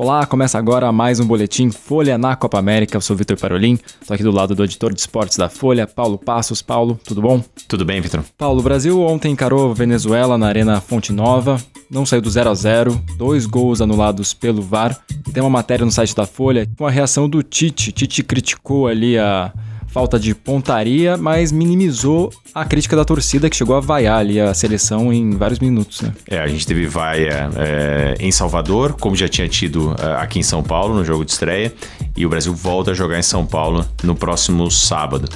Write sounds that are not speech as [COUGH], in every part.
Olá, começa agora mais um boletim Folha na Copa América. Eu sou Vitor Parolin, tô aqui do lado do editor de esportes da Folha, Paulo Passos. Paulo, tudo bom? Tudo bem, Vitor. Paulo, o Brasil ontem encarou Venezuela na Arena Fonte Nova, não saiu do 0 a 0, dois gols anulados pelo VAR. Tem uma matéria no site da Folha com a reação do Tite. Tite criticou ali a falta de pontaria, mas minimizou a crítica da torcida que chegou a vaiar ali a seleção em vários minutos, né? É, a gente teve vaia é, em Salvador, como já tinha tido é, aqui em São Paulo no jogo de estreia, e o Brasil volta a jogar em São Paulo no próximo sábado.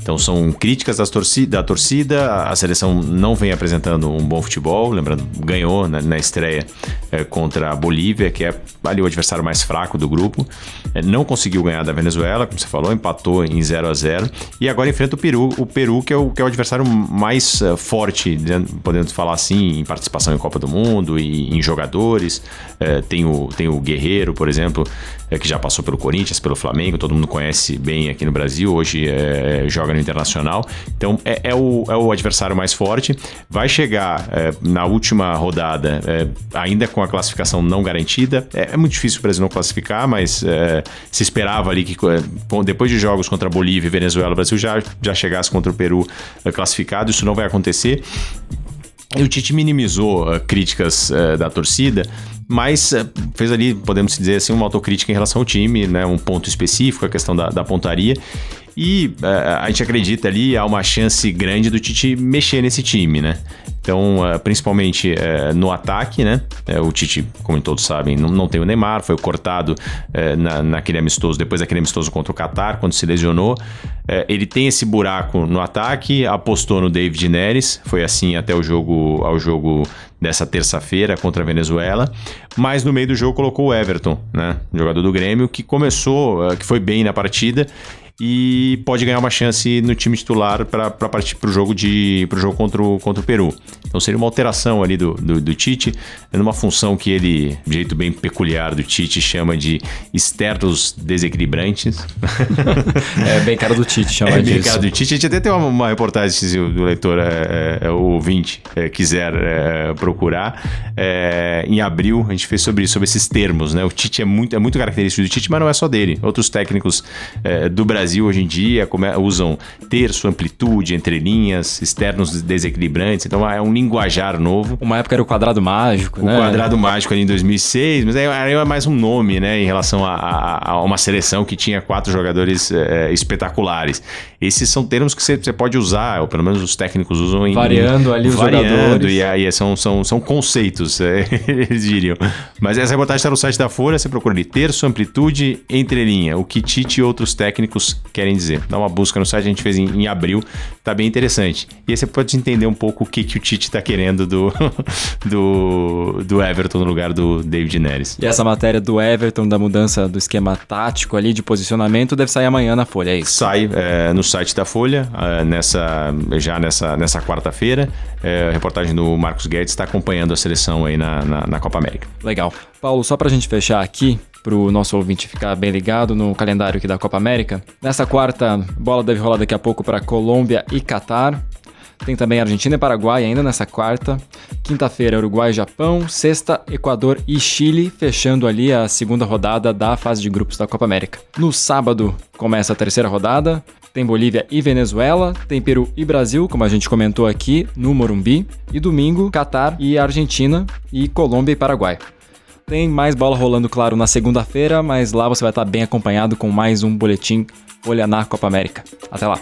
Então são críticas da torcida, a seleção não vem apresentando um bom futebol, lembrando, ganhou na, na estreia é, contra a Bolívia, que é ali o adversário mais fraco do grupo, é, não conseguiu ganhar da Venezuela, como você falou, empatou em 0 a 0 e agora enfrenta o Peru, o Peru que é o, que é o adversário mais uh, forte, podemos falar assim, em participação em Copa do Mundo e em jogadores, é, tem, o, tem o Guerreiro, por exemplo, que já passou pelo Corinthians, pelo Flamengo, todo mundo conhece bem aqui no Brasil, hoje joga no internacional. Então é, é, o, é o adversário mais forte. Vai chegar é, na última rodada, é, ainda com a classificação não garantida. É, é, muito difícil o Brasil não classificar, mas é, se esperava ali que depois de jogos contra Bolívia e Venezuela, o Brasil já, já chegasse contra o Peru classificado. Isso não vai acontecer. E o Tite minimizou uh, críticas uh, da torcida, mas uh, fez ali, podemos dizer assim, uma autocrítica em relação ao time, né, um ponto específico, a questão da, da pontaria. E uh, a gente acredita ali, há uma chance grande do Tite mexer nesse time, né? Então, uh, principalmente no ataque, né? o Tite, como todos sabem, não, tem o Neymar, foi cortado na, naquele amistoso, depois daquele amistoso contra o Qatar, quando se lesionou. ele tem esse buraco no ataque, apostou no David Neres, foi assim até o jogo, ao jogo dessa terça-feira contra a Venezuela, mas no meio do jogo colocou o Everton, né? Jogador do Grêmio, que começou, que foi bem na partida e pode ganhar uma chance no time titular para partir para o jogo de pro jogo contra o, contra o Peru. Então seria uma alteração ali do, do, do, Tite, numa função que ele, de jeito bem peculiar do Tite, chama de externos desequilibrantes. [LAUGHS] é bem cara do Tite chamar [LAUGHS] é disso. bem cara do Tite. A gente até tem uma, uma reportagem, se o leitor, é, é, é, o ouvinte, é, quiser é, procurar. É, em abril a gente fez sobre isso, sobre esses termos. Né? O Tite é muito, é muito característico do Tite, mas não é só dele. Outros técnicos do Brasil hoje em dia usam terço, amplitude, entrelinhas, externos desequilibrantes. Então é um linguajar novo. Uma época era o quadrado mágico, o né? O quadrado mágico ali em 2006, mas aí é mais um nome, né, em relação a, a, a uma seleção que tinha quatro jogadores é, espetaculares. Esses são termos que você pode usar, ou pelo menos os técnicos usam em. Variando ali os variando, jogadores. E aí são, são, são conceitos, é, [LAUGHS] eles diriam. Mas essa reportagem está no site da Folha, você procura ali terço, amplitude, entrelinha, o que Tite e outros técnicos querem dizer. Dá uma busca no site, a gente fez em, em abril, tá bem interessante. E aí você pode entender um pouco o que, que o Tite está querendo do, [LAUGHS] do, do Everton no lugar do David Neres. E essa matéria do Everton, da mudança do esquema tático ali, de posicionamento, deve sair amanhã na Folha, é isso? Sai é, no site da Folha, uh, nessa, já nessa, nessa quarta-feira. Uh, a reportagem do Marcos Guedes está acompanhando a seleção aí na, na, na Copa América. Legal. Paulo, só para a gente fechar aqui, para o nosso ouvinte ficar bem ligado no calendário aqui da Copa América. Nessa quarta, bola deve rolar daqui a pouco para Colômbia e Catar. Tem também Argentina e Paraguai ainda nessa quarta. Quinta-feira, Uruguai e Japão. Sexta, Equador e Chile, fechando ali a segunda rodada da fase de grupos da Copa América. No sábado, começa a terceira rodada. Tem Bolívia e Venezuela, tem Peru e Brasil, como a gente comentou aqui, no Morumbi. E domingo, Catar e Argentina, e Colômbia e Paraguai. Tem mais bola rolando, claro, na segunda-feira, mas lá você vai estar bem acompanhado com mais um boletim Olha na Copa América. Até lá!